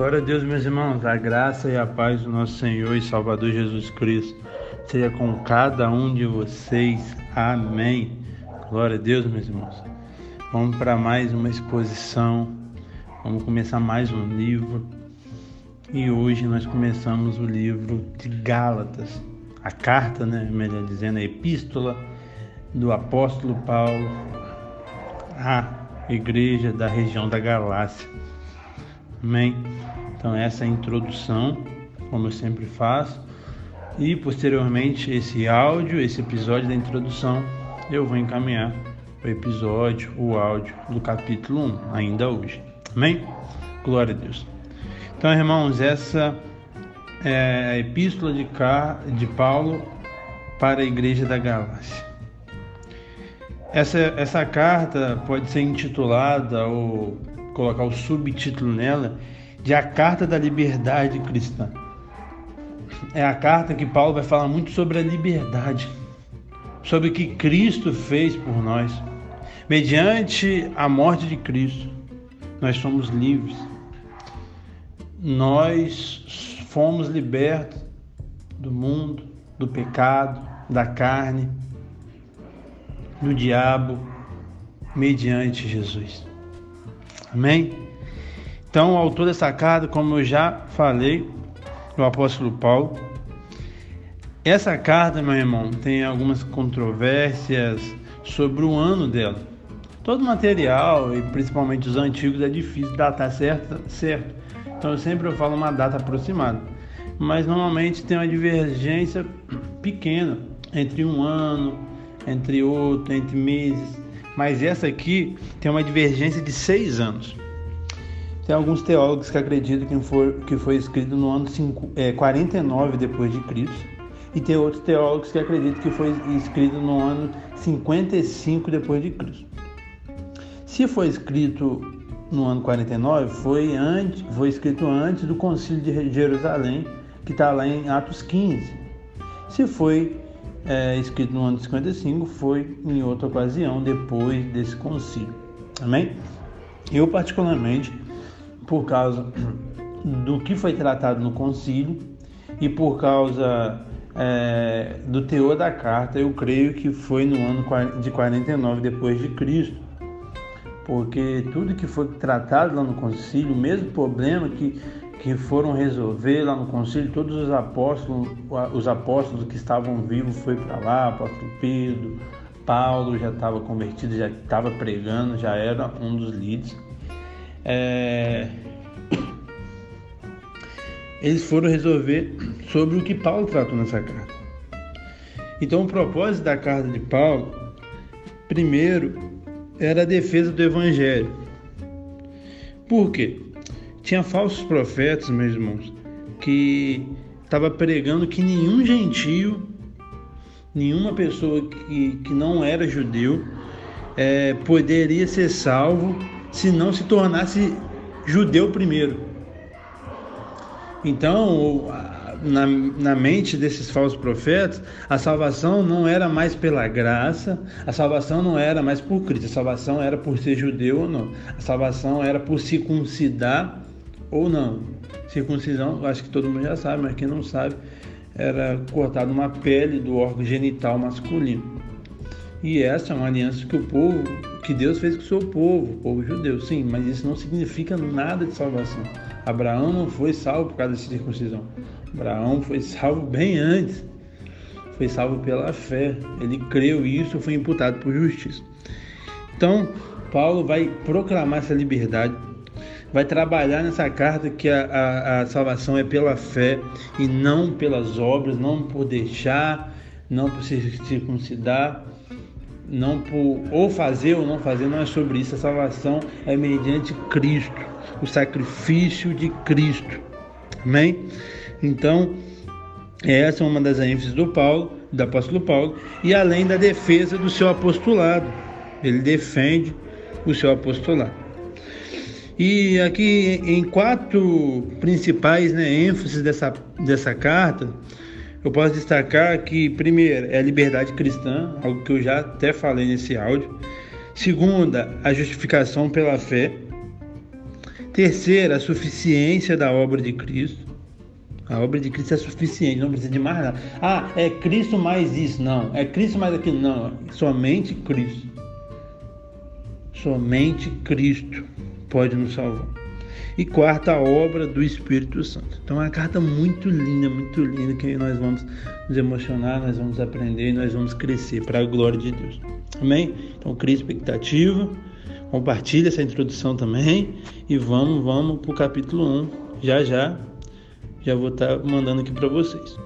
Glória a Deus, meus irmãos, a graça e a paz do nosso Senhor e Salvador Jesus Cristo seja com cada um de vocês. Amém. Glória a Deus, meus irmãos. Vamos para mais uma exposição. Vamos começar mais um livro. E hoje nós começamos o livro de Gálatas, a carta, né, melhor dizendo, a epístola do apóstolo Paulo à igreja da região da Galácia. Amém? Então, essa é a introdução, como eu sempre faço. E posteriormente, esse áudio, esse episódio da introdução, eu vou encaminhar o episódio, o áudio do capítulo 1, ainda hoje. Amém? Glória a Deus. Então, irmãos, essa é a epístola de, Car... de Paulo para a igreja da Galácia. Essa, essa carta pode ser intitulada ou colocar o subtítulo nela de A Carta da Liberdade Cristã. É a carta que Paulo vai falar muito sobre a liberdade, sobre o que Cristo fez por nós. Mediante a morte de Cristo, nós somos livres. Nós fomos libertos do mundo, do pecado, da carne, do diabo, mediante Jesus. Amém? Então, o autor dessa carta, como eu já falei, o apóstolo Paulo, essa carta, meu irmão, tem algumas controvérsias sobre o ano dela. Todo material, e principalmente os antigos, é difícil datar certo, certo. Então, eu sempre falo uma data aproximada. Mas normalmente tem uma divergência pequena entre um ano, entre outro, entre meses. Mas essa aqui tem uma divergência de seis anos. Tem alguns teólogos que acreditam que foi, que foi escrito no ano 5, é, 49 depois de Cristo. E tem outros teólogos que acreditam que foi escrito no ano 55 depois de Cristo. Se foi escrito no ano 49, foi, antes, foi escrito antes do concílio de Jerusalém, que está lá em Atos 15. Se foi é, escrito no ano 55, foi em outra ocasião, depois desse concílio. Amém? Eu, particularmente, por causa do que foi tratado no concílio e por causa é, do teor da carta, eu creio que foi no ano de 49 depois de Cristo. Porque tudo que foi tratado lá no concílio, o mesmo problema que que foram resolver lá no concílio, todos os apóstolos, os apóstolos que estavam vivos foi para lá, apóstolo Pedro, Paulo já estava convertido, já estava pregando, já era um dos líderes. É... Eles foram resolver sobre o que Paulo tratou nessa carta. Então, o propósito da carta de Paulo, primeiro, era a defesa do evangelho. Por quê? Tinha falsos profetas, meus irmãos, que estava pregando que nenhum gentio, nenhuma pessoa que, que não era judeu, é, poderia ser salvo se não se tornasse judeu primeiro. Então, na, na mente desses falsos profetas, a salvação não era mais pela graça, a salvação não era mais por Cristo, a salvação era por ser judeu ou não, a salvação era por circuncidar ou não. Circuncisão, acho que todo mundo já sabe, mas quem não sabe, era cortada uma pele do órgão genital masculino. E essa é uma aliança que o povo, que Deus fez com o seu povo, o povo judeu, sim, mas isso não significa nada de salvação. Abraão não foi salvo por causa dessa circuncisão. Abraão foi salvo bem antes. Foi salvo pela fé. Ele creu e isso foi imputado por justiça. Então, Paulo vai proclamar essa liberdade vai trabalhar nessa carta que a, a, a, salvação é pela fé e não pelas obras, não por deixar, não por se circuncidar, não por ou fazer ou não fazer, não é sobre isso. A salvação é mediante Cristo, o sacrifício de Cristo. Amém? Então, essa é uma das ênfases do Paulo, do apóstolo Paulo, e além da defesa do seu apostolado. Ele defende o seu apostolado. E aqui em quatro principais né, ênfases dessa, dessa carta, eu posso destacar que, primeiro, é a liberdade cristã, algo que eu já até falei nesse áudio. Segunda, a justificação pela fé. Terceira, a suficiência da obra de Cristo. A obra de Cristo é suficiente, não precisa de mais nada. Ah, é Cristo mais isso. Não. É Cristo mais aquilo. Não. Somente Cristo. Somente Cristo pode nos salvar. E quarta, a obra do Espírito Santo. Então é uma carta muito linda, muito linda, que nós vamos nos emocionar, nós vamos aprender, nós vamos crescer para a glória de Deus. Amém? Então, cria expectativa, compartilha essa introdução também e vamos, vamos para o capítulo 1. Já já já vou estar tá mandando aqui para vocês.